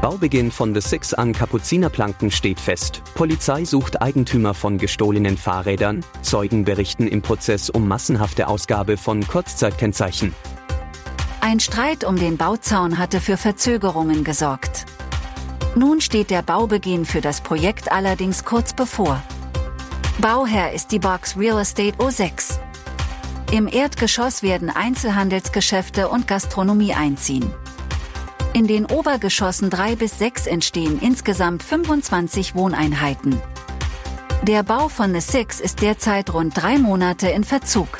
Baubeginn von The Six an Kapuzinerplanken steht fest. Polizei sucht Eigentümer von gestohlenen Fahrrädern. Zeugen berichten im Prozess um massenhafte Ausgabe von Kurzzeitkennzeichen. Ein Streit um den Bauzaun hatte für Verzögerungen gesorgt. Nun steht der Baubeginn für das Projekt allerdings kurz bevor. Bauherr ist die Box Real Estate O6. Im Erdgeschoss werden Einzelhandelsgeschäfte und Gastronomie einziehen. In den Obergeschossen 3 bis 6 entstehen insgesamt 25 Wohneinheiten. Der Bau von The Six ist derzeit rund drei Monate in Verzug.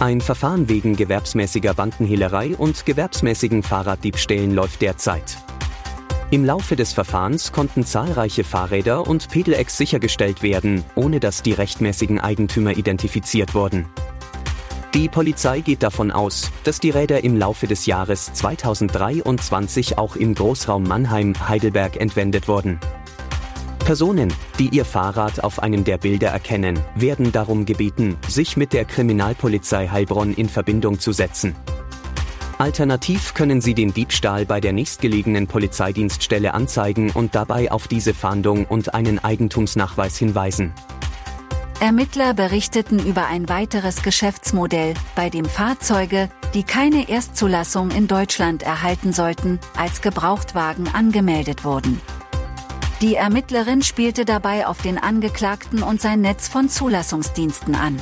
Ein Verfahren wegen gewerbsmäßiger Bandenhehlerei und gewerbsmäßigen Fahrraddiebstählen läuft derzeit. Im Laufe des Verfahrens konnten zahlreiche Fahrräder und Pedelecks sichergestellt werden, ohne dass die rechtmäßigen Eigentümer identifiziert wurden. Die Polizei geht davon aus, dass die Räder im Laufe des Jahres 2023 auch im Großraum Mannheim-Heidelberg entwendet wurden. Personen, die ihr Fahrrad auf einem der Bilder erkennen, werden darum gebeten, sich mit der Kriminalpolizei Heilbronn in Verbindung zu setzen. Alternativ können Sie den Diebstahl bei der nächstgelegenen Polizeidienststelle anzeigen und dabei auf diese Fahndung und einen Eigentumsnachweis hinweisen. Ermittler berichteten über ein weiteres Geschäftsmodell, bei dem Fahrzeuge, die keine Erstzulassung in Deutschland erhalten sollten, als Gebrauchtwagen angemeldet wurden. Die Ermittlerin spielte dabei auf den Angeklagten und sein Netz von Zulassungsdiensten an.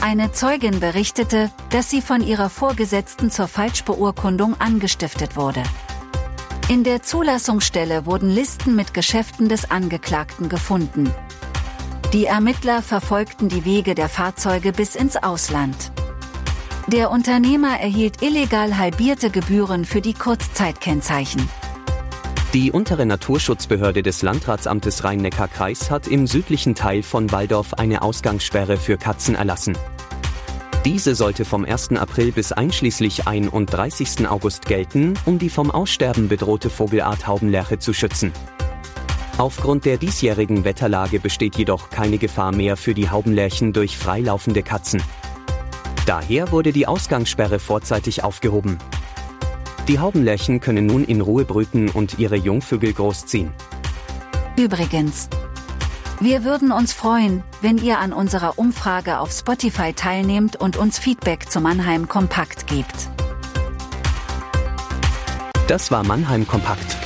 Eine Zeugin berichtete, dass sie von ihrer Vorgesetzten zur Falschbeurkundung angestiftet wurde. In der Zulassungsstelle wurden Listen mit Geschäften des Angeklagten gefunden. Die Ermittler verfolgten die Wege der Fahrzeuge bis ins Ausland. Der Unternehmer erhielt illegal halbierte Gebühren für die Kurzzeitkennzeichen. Die untere Naturschutzbehörde des Landratsamtes Rhein-Neckar-Kreis hat im südlichen Teil von Waldorf eine Ausgangssperre für Katzen erlassen. Diese sollte vom 1. April bis einschließlich 31. August gelten, um die vom Aussterben bedrohte Vogelart Haubenlerche zu schützen. Aufgrund der diesjährigen Wetterlage besteht jedoch keine Gefahr mehr für die Haubenlärchen durch freilaufende Katzen. Daher wurde die Ausgangssperre vorzeitig aufgehoben. Die Haubenlärchen können nun in Ruhe brüten und ihre Jungvögel großziehen. Übrigens, wir würden uns freuen, wenn ihr an unserer Umfrage auf Spotify teilnehmt und uns Feedback zu Mannheim Kompakt gebt. Das war Mannheim Kompakt.